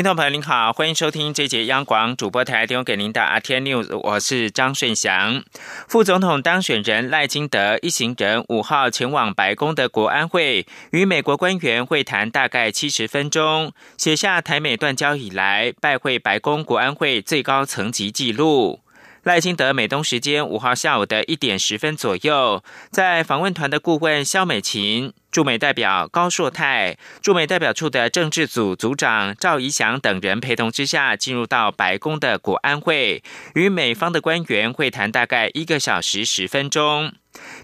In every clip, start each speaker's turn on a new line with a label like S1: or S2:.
S1: 听众朋友您好，欢迎收听这节央广主播台提供给您的阿天 News，我是张顺祥。副总统当选人赖金德一行人五号前往白宫的国安会，与美国官员会谈大概七十分钟，写下台美断交以来拜会白宫国安会最高层级纪录。赖清德美东时间五号下午的一点十分左右，在访问团的顾问肖美琴、驻美代表高硕泰、驻美代表处的政治组组长赵怡翔等人陪同之下，进入到白宫的国安会，与美方的官员会谈大概一个小时十分钟。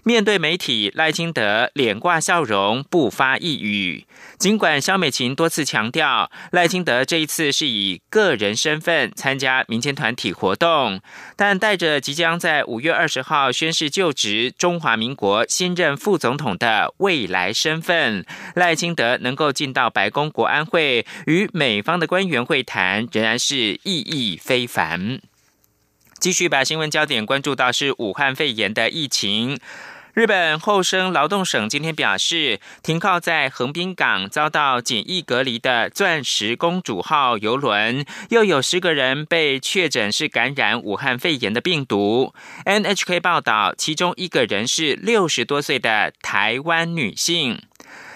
S1: 面对媒体，赖清德脸挂笑容，不发一语。尽管肖美琴多次强调，赖清德这一次是以个人身份参加民间团体活动，但带着即将在五月二十号宣誓就职中华民国新任副总统的未来身份，赖清德能够进到白宫国安会与美方的官员会谈，仍然是意义非凡。继续把新闻焦点关注到是武汉肺炎的疫情。日本厚生劳动省今天表示，停靠在横滨港遭到检疫隔离的“钻石公主号”游轮，又有十个人被确诊是感染武汉肺炎的病毒。NHK 报道，其中一个人是六十多岁的台湾女性。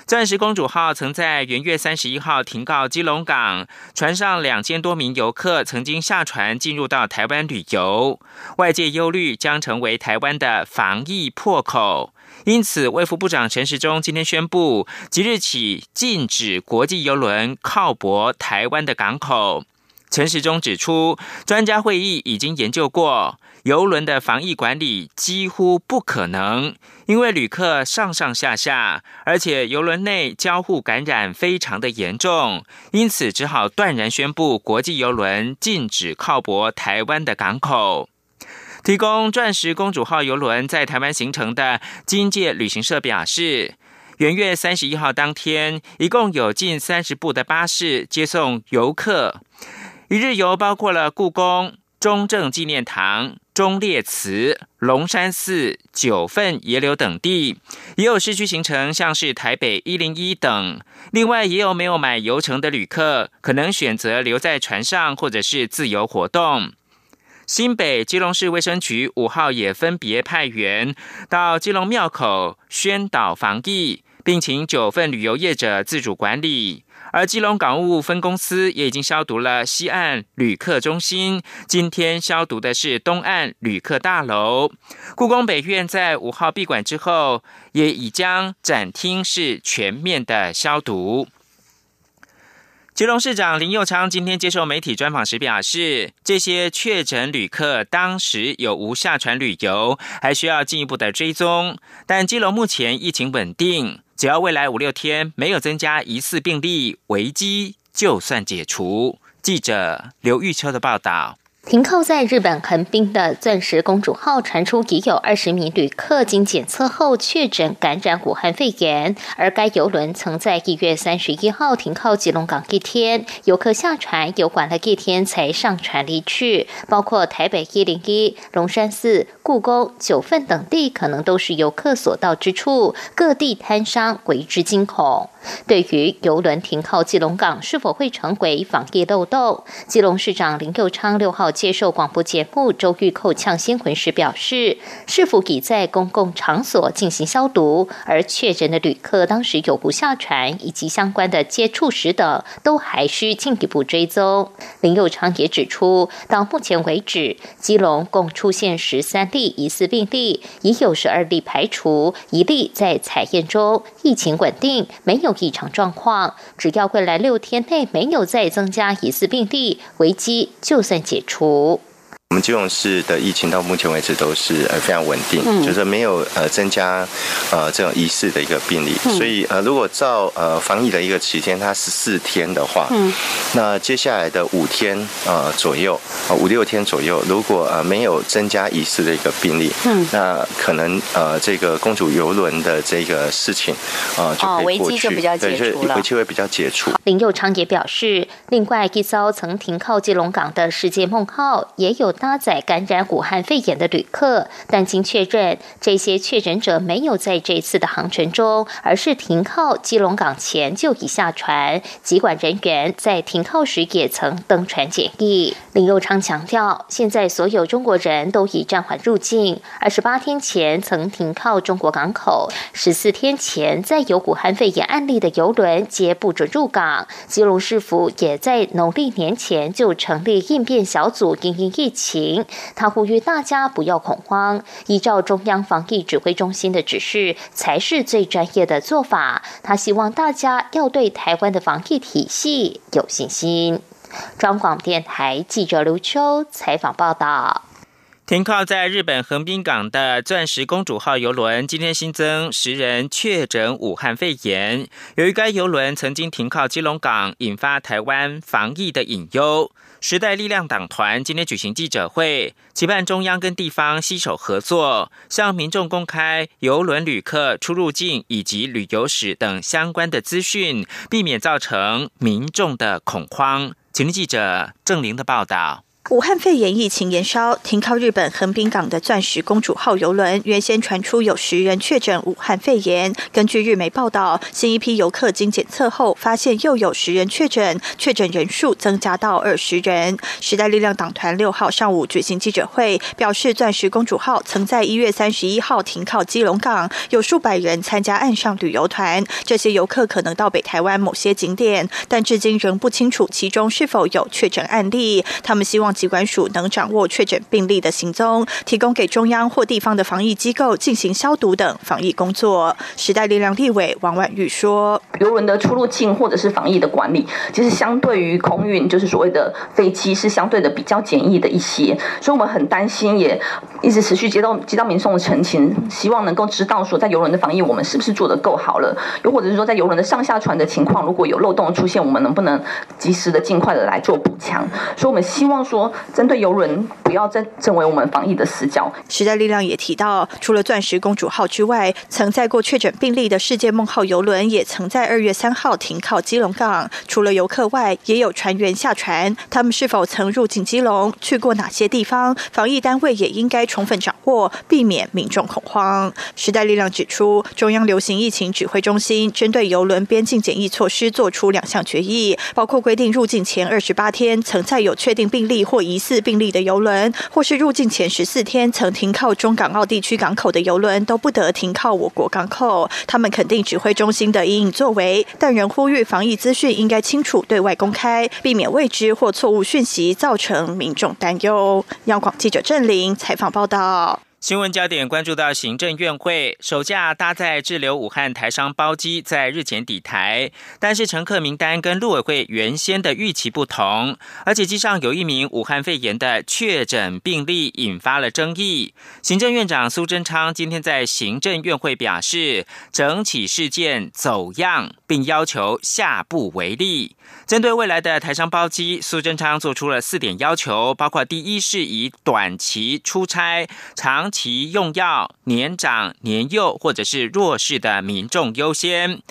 S1: 钻石公主号曾在元月三十一号停靠基隆港，船上两千多名游客曾经下船进入到台湾旅游，外界忧虑将成为台湾的防疫破口，因此卫福部长陈时中今天宣布，即日起禁止国际游轮靠泊台湾的港口。陈时中指出，专家会议已经研究过。游轮的防疫管理几乎不可能，因为旅客上上下下，而且游轮内交互感染非常的严重，因此只好断然宣布国际游轮禁止靠泊台湾的港口。提供钻石公主号游轮在台湾行程的金界旅行社表示，元月三十一号当天，一共有近三十部的巴士接送游客，一日游包括了故宫、中正纪念堂。忠烈祠、龙山寺、九份野柳等地，也有市区行程，像是台北一零一等。另外，也有没有买游程的旅客，可能选择留在船上，或者是自由活动。新北基隆市卫生局五号也分别派员到基隆庙口宣导防疫，并请九份旅游业者自主管理。而基隆港务分公司也已经消毒了西岸旅客中心，今天消毒的是东岸旅客大楼。故宫北院在五号闭馆之后，也已将展厅是全面的消毒。基隆市长林佑昌今天接受媒体专访时表示，这些确诊旅客当时有无下船旅游，还需要进一步的追踪。但基隆目前疫情稳定。只要未来五六天没有增加疑似病例，危机就算解除。记者刘玉秋的报道。
S2: 停靠在日本横滨的“钻石公主号”传出已有二十名旅客经检测后确诊感染武汉肺炎，而该游轮曾在一月三十一号停靠吉隆港一天，游客下船游玩了一天才上船离去。包括台北一零一、龙山寺、故宫、九份等地，可能都是游客所到之处，各地摊商为之惊恐。对于游轮停靠基隆港是否会成为防疫漏洞，基隆市长林佑昌六号接受广播节目《周玉蔻呛新闻》时表示，是否已在公共场所进行消毒，而确诊的旅客当时有无下船以及相关的接触史等，都还需进一步追踪。林佑昌也指出，到目前为止，基隆共出现十三例疑似病例，已有十二例排除，一例在采验中，疫情稳定，没有。异常状况，只要未来六天内没有再增加疑似病例，危机就算解除。
S3: 五我们基隆市的疫情到目前为止都是呃非常稳定，就是没有呃增加呃这种疑似的一个病例，所以呃如果照呃防疫的一个期间，它十四天的话，嗯。那接下来的五天呃左右啊五六天左右，如果呃没有增加疑似的一个病例，嗯。那可能呃这个公主游轮的这个事情啊就可以过去，对，就危机会比较解除。
S2: 林佑昌也表示，另外一艘曾停靠基隆港的世界梦号也有。搭载感染武汉肺炎的旅客，但经确认，这些确诊者没有在这次的航程中，而是停靠基隆港前就已下船。机管人员在停靠时也曾登船检疫。林佑昌强调，现在所有中国人都已暂缓入境。二十八天前曾停靠中国港口，十四天前在有武汉肺炎案例的游轮皆不准入港。基隆市府也在农历年前就成立应变小组，应应疫情。他呼吁大家不要恐慌，依照中央防疫指挥中心的指示才是最专业的做法。他希望大家要对台湾的防疫体系有信心。中广电台记者刘秋采访报道。
S1: 停靠在日本横滨港的“钻石公主号”游轮今天新增十人确诊武汉肺炎。由于该游轮曾经停靠基隆港，引发台湾防疫的隐忧。时代力量党团今天举行记者会，期盼中央跟地方携手合作，向民众公开游轮旅客出入境以及旅游史等相关的资讯，避免造成民众的恐慌。请听记者郑玲的报道。
S4: 武汉肺炎疫情延烧，停靠日本横滨港的“钻石公主号”游轮原先传出有十人确诊武汉肺炎。根据日媒报道，新一批游客经检测后，发现又有十人确诊，确诊人数增加到二十人。时代力量党团六号上午举行记者会，表示“钻石公主号”曾在一月三十一号停靠基隆港，有数百人参加岸上旅游团。这些游客可能到北台湾某些景点，但至今仍不清楚其中是否有确诊案例。他们希望。机关署能掌握确诊病例的行踪，提供给中央或地方的防疫机构进行消毒等防疫工作。时代力量立委王婉玉说：“
S5: 游轮的出入境或者是防疫的管理，其实相对于空运，就是所谓的飞机，是相对的比较简易的一些。所以我们很担心，也一直持续接到接到民众的陈情，希望能够知道说，在游轮的防疫，我们是不是做的够好了？又或者是说，在游轮的上下船的情况，如果有漏洞出现，我们能不能及时的、尽快的来做补强？所以我们希望说。针对游轮，不要再成为我们防疫的死角。
S4: 时代力量也提到，除了钻石公主号之外，曾载过确诊病例的世界梦号游轮，也曾在二月三号停靠基隆港。除了游客外，也有船员下船。他们是否曾入境基隆，去过哪些地方？防疫单位也应该充分掌握，避免民众恐慌。时代力量指出，中央流行疫情指挥中心针对游轮边境检疫措施做出两项决议，包括规定入境前二十八天曾在有确定病例或疑似病例的游轮，或是入境前十四天曾停靠中港澳地区港口的游轮，都不得停靠我国港口。他们肯定指挥中心的隐隐作为，但仍呼吁防疫资讯应该清楚对外公开，避免未知或错误讯息造成民众担忧。央广记者郑玲采访报道。
S1: 新闻焦点关注到行政院会首架搭载滞留武汉台商包机在日前抵台，但是乘客名单跟陆委会原先的预期不同，而且机上有一名武汉肺炎的确诊病例引发了争议。行政院长苏贞昌今天在行政院会表示，整起事件走样，并要求下不为例。针对未来的台商包机，苏贞昌做出了四点要求，包括第一是以短期出差、长其用药、年长、年幼或者是弱势的民众优先。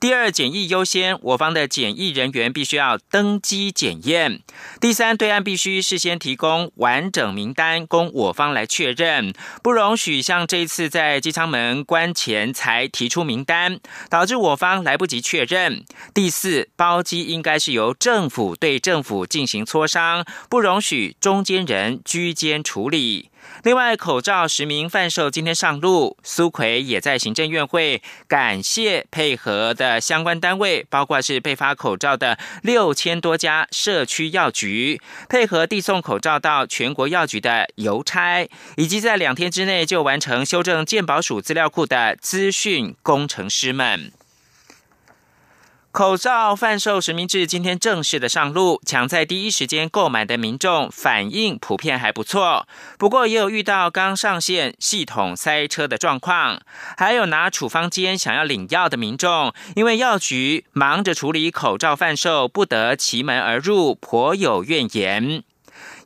S1: 第二，检疫优先，我方的检疫人员必须要登机检验。第三，对岸必须事先提供完整名单，供我方来确认，不容许像这一次在机舱门关前才提出名单，导致我方来不及确认。第四，包机应该是由政府对政府进行磋商，不容许中间人居间处理。另外，口罩实名贩售今天上路，苏奎也在行政院会感谢配合的相关单位，包括是配发口罩的六千多家社区药局，配合递送口罩到全国药局的邮差，以及在两天之内就完成修正健保署资料库的资讯工程师们。口罩贩售实名制今天正式的上路，抢在第一时间购买的民众反应普遍还不错。不过也有遇到刚上线系统塞车的状况，还有拿处方间想要领药的民众，因为药局忙着处理口罩贩售，不得其门而入，颇有怨言。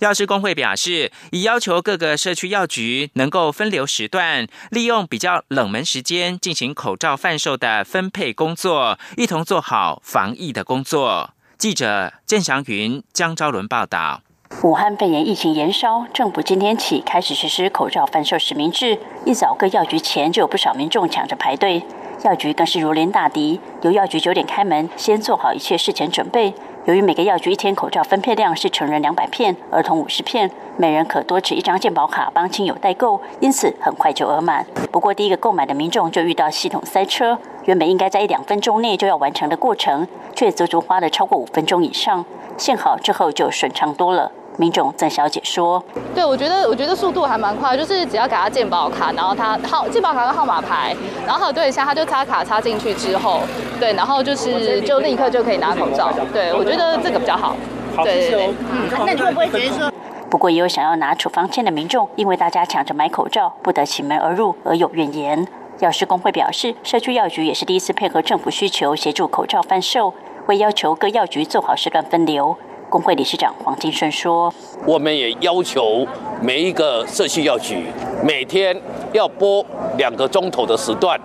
S1: 药师工会表示，已要求各个社区药局能够分流时段，利用比较冷门时间进行口罩贩售的分配工作，一同做好防疫的工作。记者郑祥云、江昭伦报道。
S6: 武汉肺炎疫情延烧，政府今天起开始实施口罩贩售实名制，一早各药局前就有不少民众抢着排队，药局更是如临大敌，由药局九点开门，先做好一切事前准备。由于每个药局一天口罩分配量是成人两百片，儿童五十片，每人可多持一张健保卡帮亲友代购，因此很快就额满。不过，第一个购买的民众就遇到系统塞车，原本应该在一两分钟内就要完成的过程，却足足花了超过五分钟以上。幸好之后就顺畅多了。民众曾小姐说：“
S7: 对，我觉得我觉得速度还蛮快，就是只要给他健保卡，然后他号健保卡跟号码牌，然后核对一下，他就插卡插进去之后，对，然后就是就立刻就可以拿口罩。对，我觉得这个比较好。对对对，嗯，那你会不会觉得说？
S6: 不过也有想要拿处方签的民众，因为大家抢着买口罩，不得其门而入而有怨言。药师工会表示，社区药局也是第一次配合政府需求协助口罩贩售，会要求各药局做好时段分流。工会理事长黄金顺说：“
S8: 我们也要求每一个社区药局每天要播两个钟头的时段，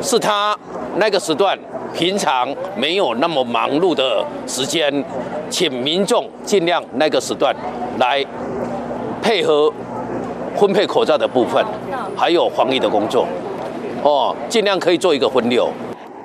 S8: 是他那个时段平常没有那么忙碌的时间，请民众尽量那个时段来配合分配口罩的部分，还有防疫的工作，哦，尽量可以做一个分流。”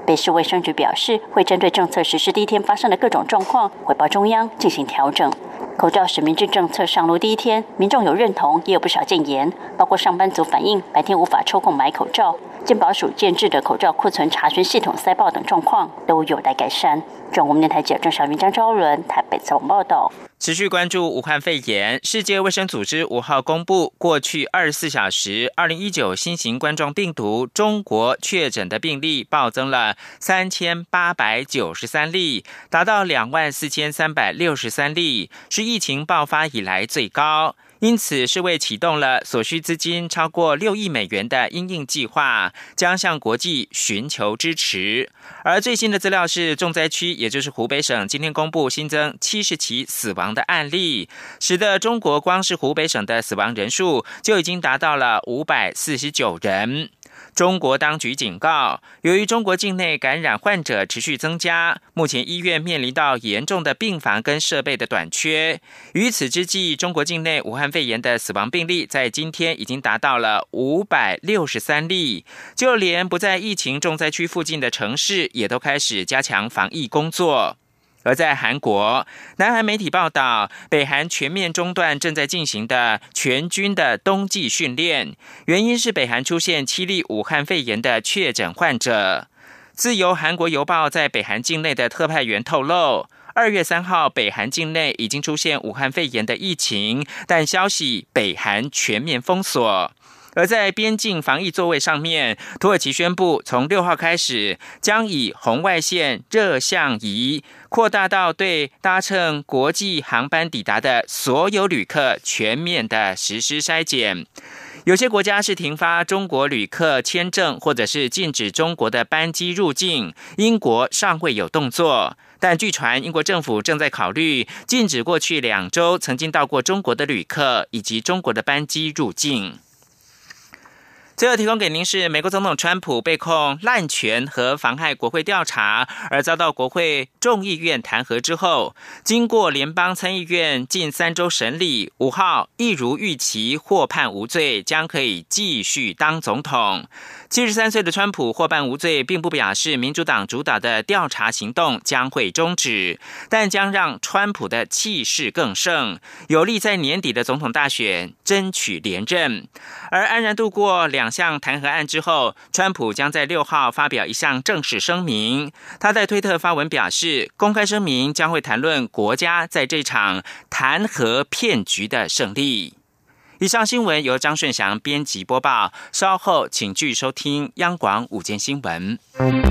S6: 北市卫生局表示，会针对政策实施第一天发生的各种状况，回报中央进行调整。口罩实名制政策上路第一天，民众有认同，也有不少建言，包括上班族反映白天无法抽空买口罩，健保署建制的口罩库存查询系统塞爆等状况，都有待改善。中国电台记者小云、张昭伦台北采访报道。
S1: 持续关注武汉肺炎，世界卫生组织五号公布，过去二十四小时，二零一九新型冠状病毒中国确诊的病例暴增了三千八百九十三例，达到两万四千三百六十三例，是疫情爆发以来最高。因此，世卫启动了所需资金超过六亿美元的应应计划，将向国际寻求支持。而最新的资料是，重灾区也就是湖北省今天公布新增七十起死亡的案例，使得中国光是湖北省的死亡人数就已经达到了五百四十九人。中国当局警告，由于中国境内感染患者持续增加，目前医院面临到严重的病房跟设备的短缺。于此之际，中国境内武汉肺炎的死亡病例在今天已经达到了五百六十三例，就连不在疫情重灾区附近的城市，也都开始加强防疫工作。而在韩国，南韩媒体报道，北韩全面中断正在进行的全军的冬季训练，原因是北韩出现七例武汉肺炎的确诊患者。自由韩国邮报在北韩境内的特派员透露，二月三号，北韩境内已经出现武汉肺炎的疫情，但消息北韩全面封锁。而在边境防疫座位上面，土耳其宣布从六号开始，将以红外线热像仪扩大到对搭乘国际航班抵达的所有旅客全面的实施筛检。有些国家是停发中国旅客签证，或者是禁止中国的班机入境。英国尚未有动作，但据传英国政府正在考虑禁止过去两周曾经到过中国的旅客以及中国的班机入境。最后提供给您是美国总统川普被控滥权和妨害国会调查，而遭到国会众议院弹劾之后，经过联邦参议院近三周审理，五号一如预期获判无罪，将可以继续当总统。七十三岁的川普获判无罪，并不表示民主党主导的调查行动将会终止，但将让川普的气势更盛，有利在年底的总统大选争取连任。而安然度过两项弹劾案之后，川普将在六号发表一项正式声明。他在推特发文表示，公开声明将会谈论国家在这场弹劾骗局的胜利。以上新闻由张顺祥编辑播报，稍后请继续收听央广午间新闻。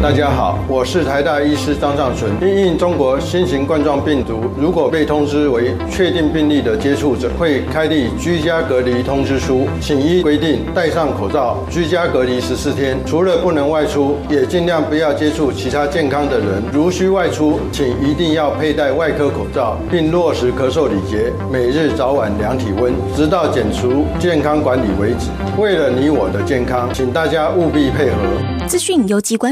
S9: 大家好，我是台大医师张尚存。因应中国新型冠状病毒，如果被通知为确定病例的接触者，会开立居家隔离通知书，请依规定戴上口罩，居家隔离十四天。除了不能外出，也尽量不要接触其他健康的人。如需外出，请一定要佩戴外科口罩，并落实咳嗽礼节，每日早晚量体温，直到减除健康管理为止。为了你我的健康，请大家务必配合。
S10: 资讯由机关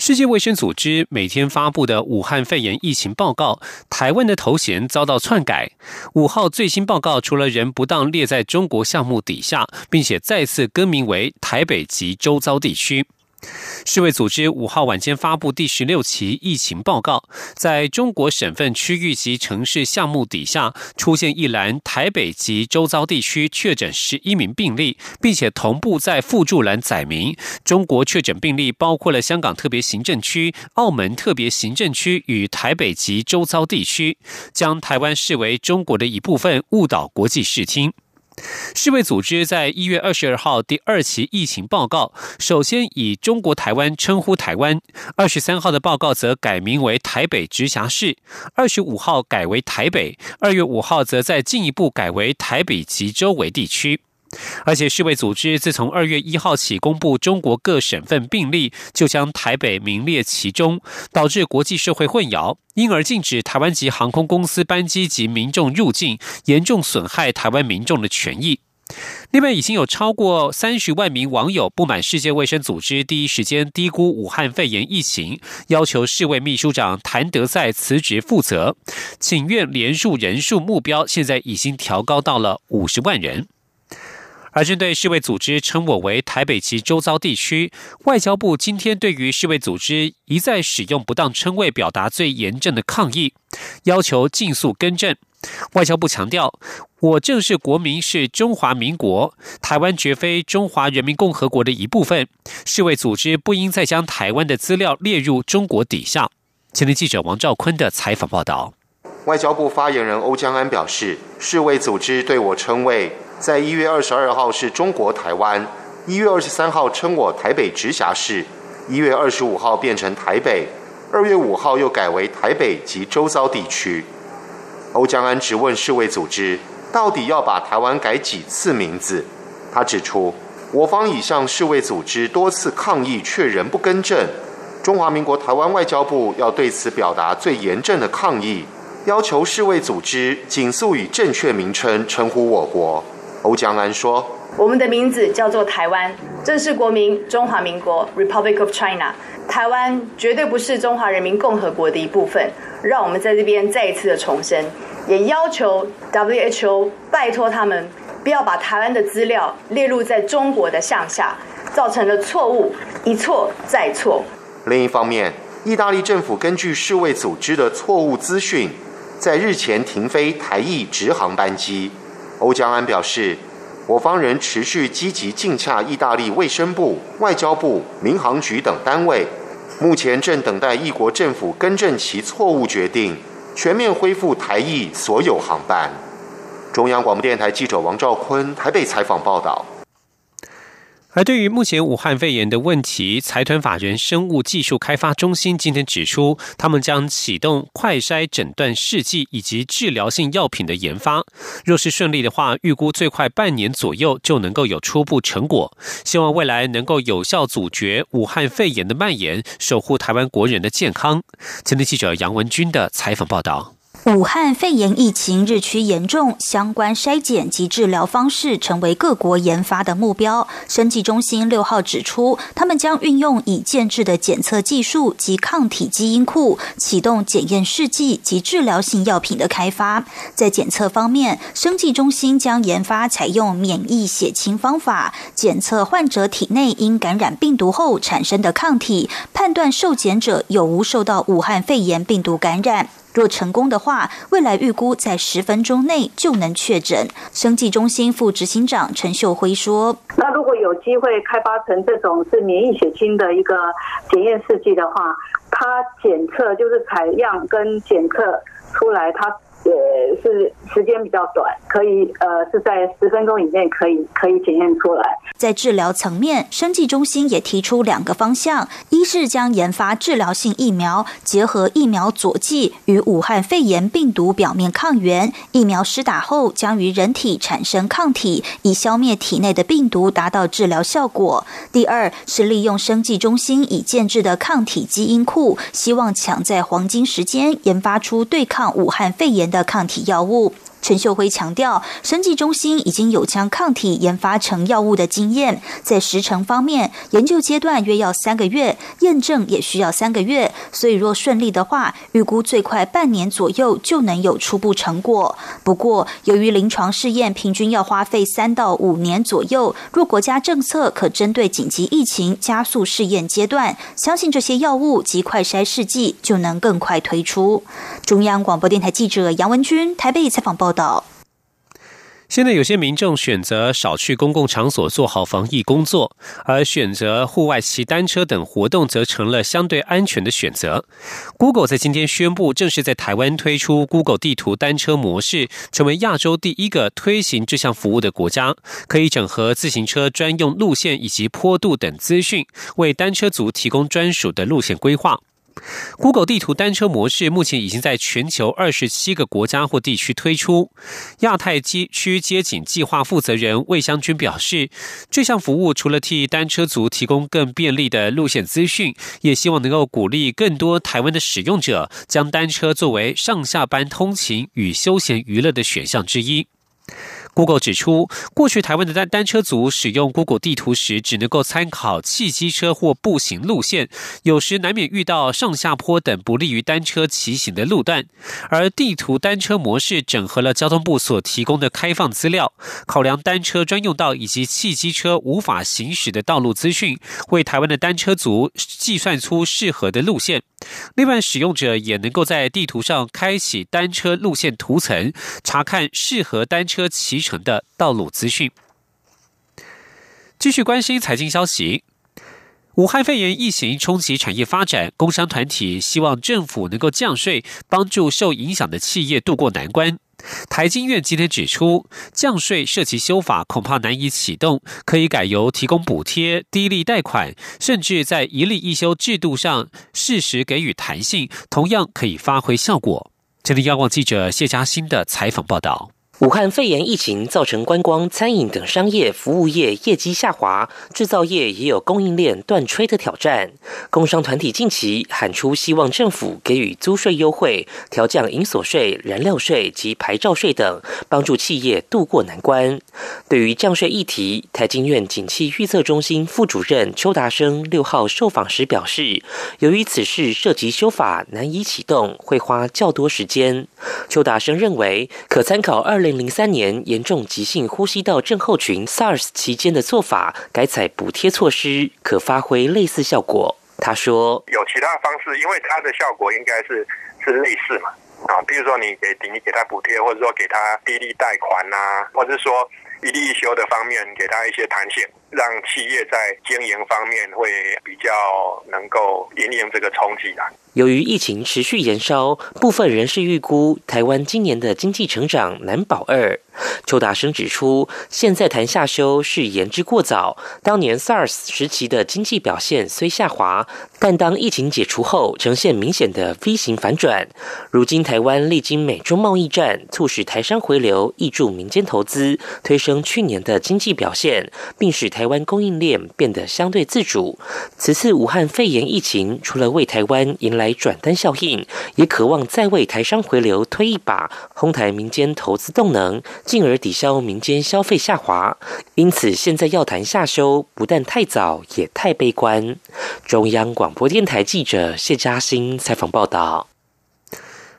S11: 世界卫生组织每天发布的武汉肺炎疫情报告，台湾的头衔遭到篡改。五号最新报告除了人不当列在中国项目底下，并且再次更名为台北及周遭地区。世卫组织五号晚间发布第十六期疫情报告，在中国省份、区域及城市项目底下出现一栏台北及周遭地区确诊十一名病例，并且同步在附注栏载明中国确诊病例包括了香港特别行政区、澳门特别行政区与台北及周遭地区，将台湾视为中国的一部分，误导国际视听。世卫组织在一月二十二号第二期疫情报告，首先以中国台湾称呼台湾；二十三号的报告则改名为台北直辖市；二十五号改为台北；二月五号则再进一步改为台北及周围地区。而且世卫组织自从二月一号起公布中国各省份病例，就将台北名列其中，导致国际社会混淆，因而禁止台湾籍航空公司班机及民众入境，严重损害台湾民众的权益。另外，已经有超过三十万名网友不满世界卫生组织第一时间低估武汉肺炎疫情，要求世卫秘书长谭德赛辞职负责，请愿连数人数目标现在已经调高到了五十万人。而针对世卫组织称我为台北及周遭地区，外交部今天对于世卫组织一再使用不当称谓，表达最严正的抗议，要求尽速更正。外交部强调，我正是国民，是中华民国，台湾绝非中华人民共和国的一部分。世卫组织不应再将台湾的资料列入中国底下。前天记者王兆坤的采访报道。
S12: 外交部发言人欧江安表示，世卫组织对我称谓。在一月二十二号是中国台湾，一月二十三号称我台北直辖市，一月二十五号变成台北，二月五号又改为台北及周遭地区。欧江安直问世卫组织，到底要把台湾改几次名字？他指出，我方已向世卫组织多次抗议，却仍不更正。中华民国台湾外交部要对此表达最严正的抗议，要求世卫组织紧速以正确名称称呼我国。欧江安说：“
S13: 我们的名字叫做台湾，正式国民中华民国 （Republic of China）。台湾绝对不是中华人民共和国的一部分。让我们在这边再一次的重申，也要求 WHO 拜托他们不要把台湾的资料列入在中国的项下，造成了错误，一错再错。
S12: 另一方面，意大利政府根据世卫组织的错误资讯，在日前停飞台裔直航班机。”欧江安表示，我方仍持续积极尽洽意大利卫生部、外交部、民航局等单位，目前正等待一国政府更正其错误决定，全面恢复台裔所有航班。中央广播电台记者王兆坤台北采访报道。
S11: 而对于目前武汉肺炎的问题，财团法人生物技术开发中心今天指出，他们将启动快筛诊断试剂以及治疗性药品的研发。若是顺利的话，预估最快半年左右就能够有初步成果。希望未来能够有效阻绝武汉肺炎的蔓延，守护台湾国人的健康。前天记者杨文军的采访报道。
S10: 武汉肺炎疫情日趋严重，相关筛检及治疗方式成为各国研发的目标。生技中心六号指出，他们将运用已建制的检测技术及抗体基因库，启动检验试剂及治疗性药品的开发。在检测方面，生技中心将研发采用免疫血清方法，检测患者体内因感染病毒后产生的抗体，判断受检者有无受到武汉肺炎病毒感染。若成功的话，未来预估在十分钟内就能确诊。生技中心副执行长陈秀辉说：“
S14: 那如果有机会开发成这种是免疫血清的一个检验试剂的话，它检测就是采样跟检测出来，它。”是时间比较短，可以呃是在十分钟以内可以可以检验出来。
S10: 在治疗层面，生技中心也提出两个方向：一是将研发治疗性疫苗，结合疫苗佐剂与武汉肺炎病毒表面抗原，疫苗施打后将于人体产生抗体，以消灭体内的病毒，达到治疗效果；第二是利用生技中心已建制的抗体基因库，希望抢在黄金时间研发出对抗武汉肺炎。的抗体药物。陈秀辉强调，生技中心已经有将抗体研发成药物的经验，在时程方面，研究阶段约要三个月，验证也需要三个月，所以若顺利的话，预估最快半年左右就能有初步成果。不过，由于临床试验平均要花费三到五年左右，若国家政策可针对紧急疫情加速试验阶段，相信这些药物及快筛试剂就能更快推出。中央广播电台记者杨文君台北采访报。报道。
S11: 现在有些民众选择少去公共场所做好防疫工作，而选择户外骑单车等活动则成了相对安全的选择。Google 在今天宣布，正式在台湾推出 Google 地图单车模式，成为亚洲第一个推行这项服务的国家，可以整合自行车专用路线以及坡度等资讯，为单车族提供专属的路线规划。Google 地图单车模式目前已经在全球二十七个国家或地区推出。亚太区街景计划负责人魏香君表示，这项服务除了替单车族提供更便利的路线资讯，也希望能够鼓励更多台湾的使用者将单车作为上下班通勤与休闲娱乐的选项之一。Google 指出，过去台湾的单单车族使用 Google 地图时，只能够参考汽机车或步行路线，有时难免遇到上下坡等不利于单车骑行的路段。而地图单车模式整合了交通部所提供的开放资料，考量单车专用道以及汽机车无法行驶的道路资讯，为台湾的单车族计算出适合的路线。另外，使用者也能够在地图上开启单车路线图层，查看适合单车骑乘的道路资讯。继续关心财经消息，武汉肺炎疫情冲击产业发展，工商团体希望政府能够降税，帮助受影响的企业渡过难关。台经院今天指出，降税涉及修法，恐怕难以启动，可以改由提供补贴、低利贷款，甚至在一利一休制度上适时给予弹性，同样可以发挥效果。这里，央广记者谢嘉欣的采访报道。
S15: 武汉肺炎疫情造成观光、餐饮等商业服务业业绩下滑，制造业也有供应链断炊的挑战。工商团体近期喊出希望政府给予租税优惠、调降营所税、燃料税及牌照税等，帮助企业渡过难关。对于降税议题，台经院景气预测中心副主任邱达生六号受访时表示，由于此事涉及修法，难以启动，会花较多时间。邱达生认为，可参考二零。零三年严重急性呼吸道症候群 SARS 期间的做法，改采补贴措施，可发挥类似效果。他说：“有其他方式，因为它的效果应该是是类似嘛，啊，比如说你给你给他补贴，或者说给他低利贷款呐，或者说一利一休的方面给他一些弹性，让企业在经营方面会比较能够应应这个冲击啊。”由于疫情持续延烧，部分人士预估台湾今年的经济成长难保二。邱达生指出，现在谈下修是言之过早。当年 SARS 时期的经济表现虽下滑，但当疫情解除后，呈现明显的 V 型反转。如今台湾历经美中贸易战，促使台商回流，挹注民间投资，推升去年的经济表现，并使台湾供应链变得相对自主。此次武汉肺炎疫情，除了为台湾迎来来转单效应，也渴望再为台商回流推一把，哄抬民间投资动能，进而抵消民间消费下滑。因此，现在要谈下修，不但太早，也太悲观。中央广播电台记者谢嘉欣采访报道。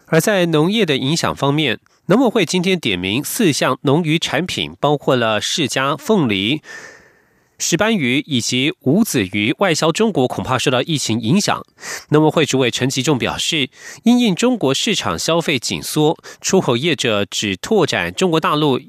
S11: 而在农业的影响方面，农委会今天点名四项农渔产品，包括了释迦、凤梨。石斑鱼以及无籽鱼外销中国恐怕受到疫情影响。农委会主委陈吉仲表示，因应中国市场消费紧缩，出口业者只拓展中国大陆，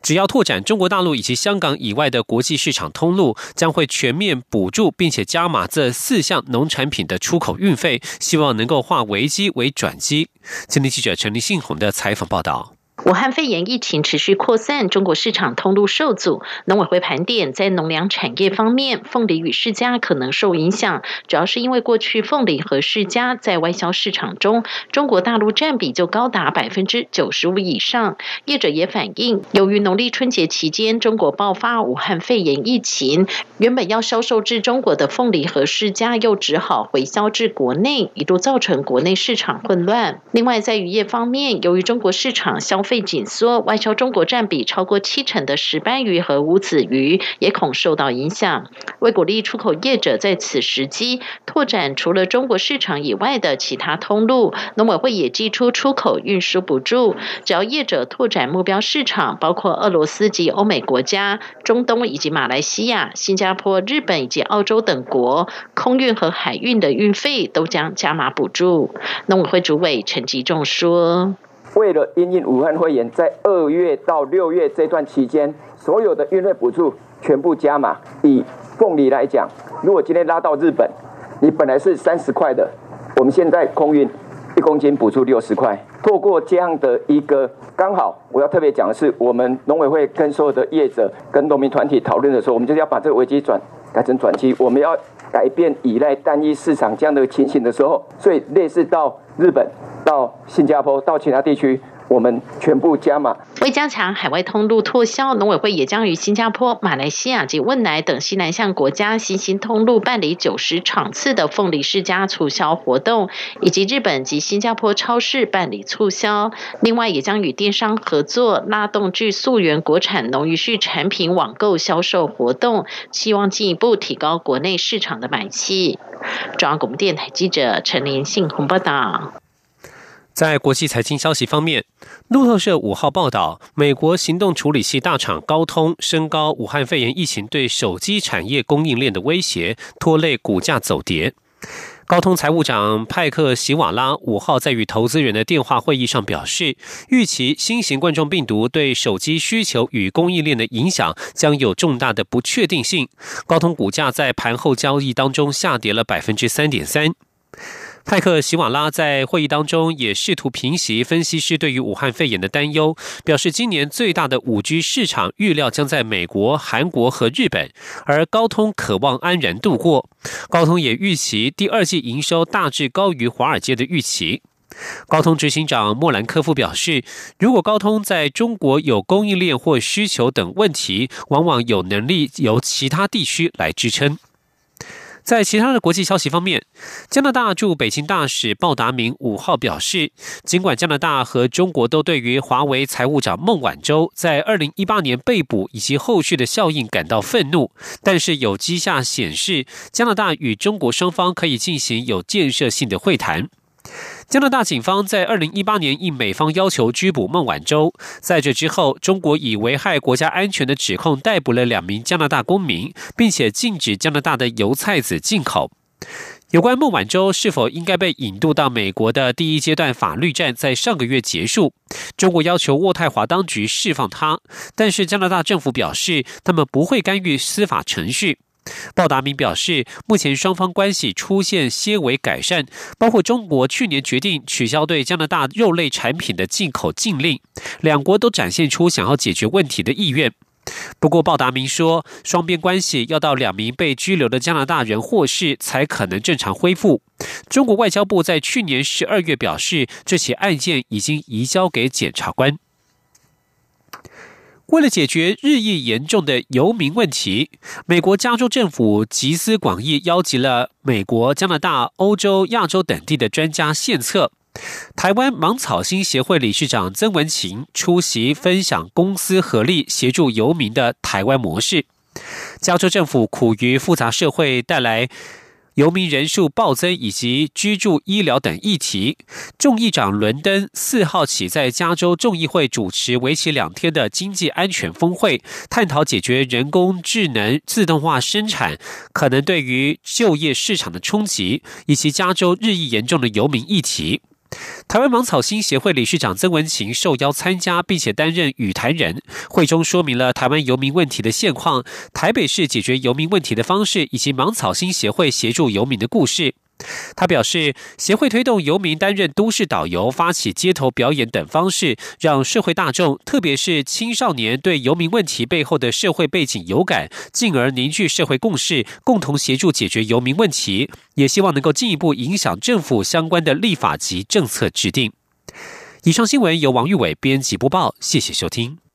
S11: 只要拓展中国大陆以及香港以外的国际市场通路，将会全面补助，并且加码这四项农产品的出口运费，希望能够化危机为转机。今天记者陈立信宏的采访报道。
S16: 武汉肺炎疫情持续扩散，中国市场通路受阻。农委会盘点，在农粮产业方面，凤梨与释迦可能受影响，主要是因为过去凤梨和释迦在外销市场中，中国大陆占比就高达百分之九十五以上。业者也反映，由于农历春节期间中国爆发武汉肺炎疫情，原本要销售至中国的凤梨和释迦又只好回销至国内，一度造成国内市场混乱。另外，在渔业方面，由于中国市场消费被紧缩，外销中国占比超过七成的石斑鱼和无子鱼也恐受到影响。为鼓励出口业者在此时机拓展除了中国市场以外的其他通路，农委会也寄出出口运输补助，只要业者拓展目标市场，包括俄罗斯及欧美国家、中东以及马来西亚、新加坡、日本以及澳洲等国，空运和海运的运费都将加码补助。农委会主委陈吉仲说。
S17: 为了因应武汉肺炎，在二月到六月这段期间，所有的运费补助全部加码。以凤梨来讲，如果今天拉到日本，你本来是三十块的，我们现在空运一公斤补助六十块。透过这样的一个刚好，我要特别讲的是，我们农委会跟所有的业者、跟农民团体讨论的时候，我们就是要把这个危机转改成转机。我们要改变依赖单一市场这样的情形的时候，所以类似到日本。到新加坡，到其他地区。我们全部加码。
S16: 为加强海外通路拓销，农委会也将与新加坡、马来西亚及汶莱等西南向国家新兴通路办理九十场次的凤梨世家促销活动，以及日本及新加坡超市办理促销。另外，也将与电商合作，拉动具溯源国产农渔畜产品网购销售活动，希望进一步提高国内市场的买气。中央广播电台记者陈连信鸿报道。
S11: 在国际财经消息方面，路透社五号报道，美国行动处理器大厂高通升高武汉肺炎疫情对手机产业供应链的威胁，拖累股价走跌。高通财务长派克席瓦拉五号在与投资人的电话会议上表示，预期新型冠状病毒对手机需求与供应链的影响将有重大的不确定性。高通股价在盘后交易当中下跌了百分之三点三。派克席瓦拉在会议当中也试图平息分析师对于武汉肺炎的担忧，表示今年最大的五 G 市场预料将在美国、韩国和日本，而高通渴望安然度过。高通也预期第二季营收大致高于华尔街的预期。高通执行长莫兰科夫表示，如果高通在中国有供应链或需求等问题，往往有能力由其他地区来支撑。在其他的国际消息方面，加拿大驻北京大使鲍达明五号表示，尽管加拿大和中国都对于华为财务长孟晚舟在二零一八年被捕以及后续的效应感到愤怒，但是有迹象显示，加拿大与中国双方可以进行有建设性的会谈。加拿大警方在二零一八年应美方要求拘捕孟晚舟，在这之后，中国以危害国家安全的指控逮捕了两名加拿大公民，并且禁止加拿大的油菜籽进口。有关孟晚舟是否应该被引渡到美国的第一阶段法律战在上个月结束，中国要求渥太华当局释放他，但是加拿大政府表示他们不会干预司法程序。鲍达明表示，目前双方关系出现些微改善，包括中国去年决定取消对加拿大肉类产品的进口禁令，两国都展现出想要解决问题的意愿。不过，鲍达明说，双边关系要到两名被拘留的加拿大人获释，才可能正常恢复。中国外交部在去年十二月表示，这起案件已经移交给检察官。为了解决日益严重的游民问题，美国加州政府集思广益，邀集了美国、加拿大、欧洲、亚洲等地的专家献策。台湾芒草新协会理事长曾文琴出席分享公司合力协助游民的台湾模式。加州政府苦于复杂社会带来。游民人数暴增以及居住、医疗等议题，众议长伦敦四号起在加州众议会主持为期两天的经济安全峰会，探讨解决人工智能自动化生产可能对于就业市场的冲击，以及加州日益严重的游民议题。台湾芒草新协会理事长曾文琴受邀参加，并且担任语坛人。会中说明了台湾游民问题的现况、台北市解决游民问题的方式，以及芒草新协会协助游民的故事。他表示，协会推动游民担任都市导游、发起街头表演等方式，让社会大众，特别是青少年，对游民问题背后的社会背景有感，进而凝聚社会共识，共同协助解决游民问题。也希望能够进一步影响政府相关的立法及政策制定。以上新闻由王玉伟编辑播报，谢谢收听。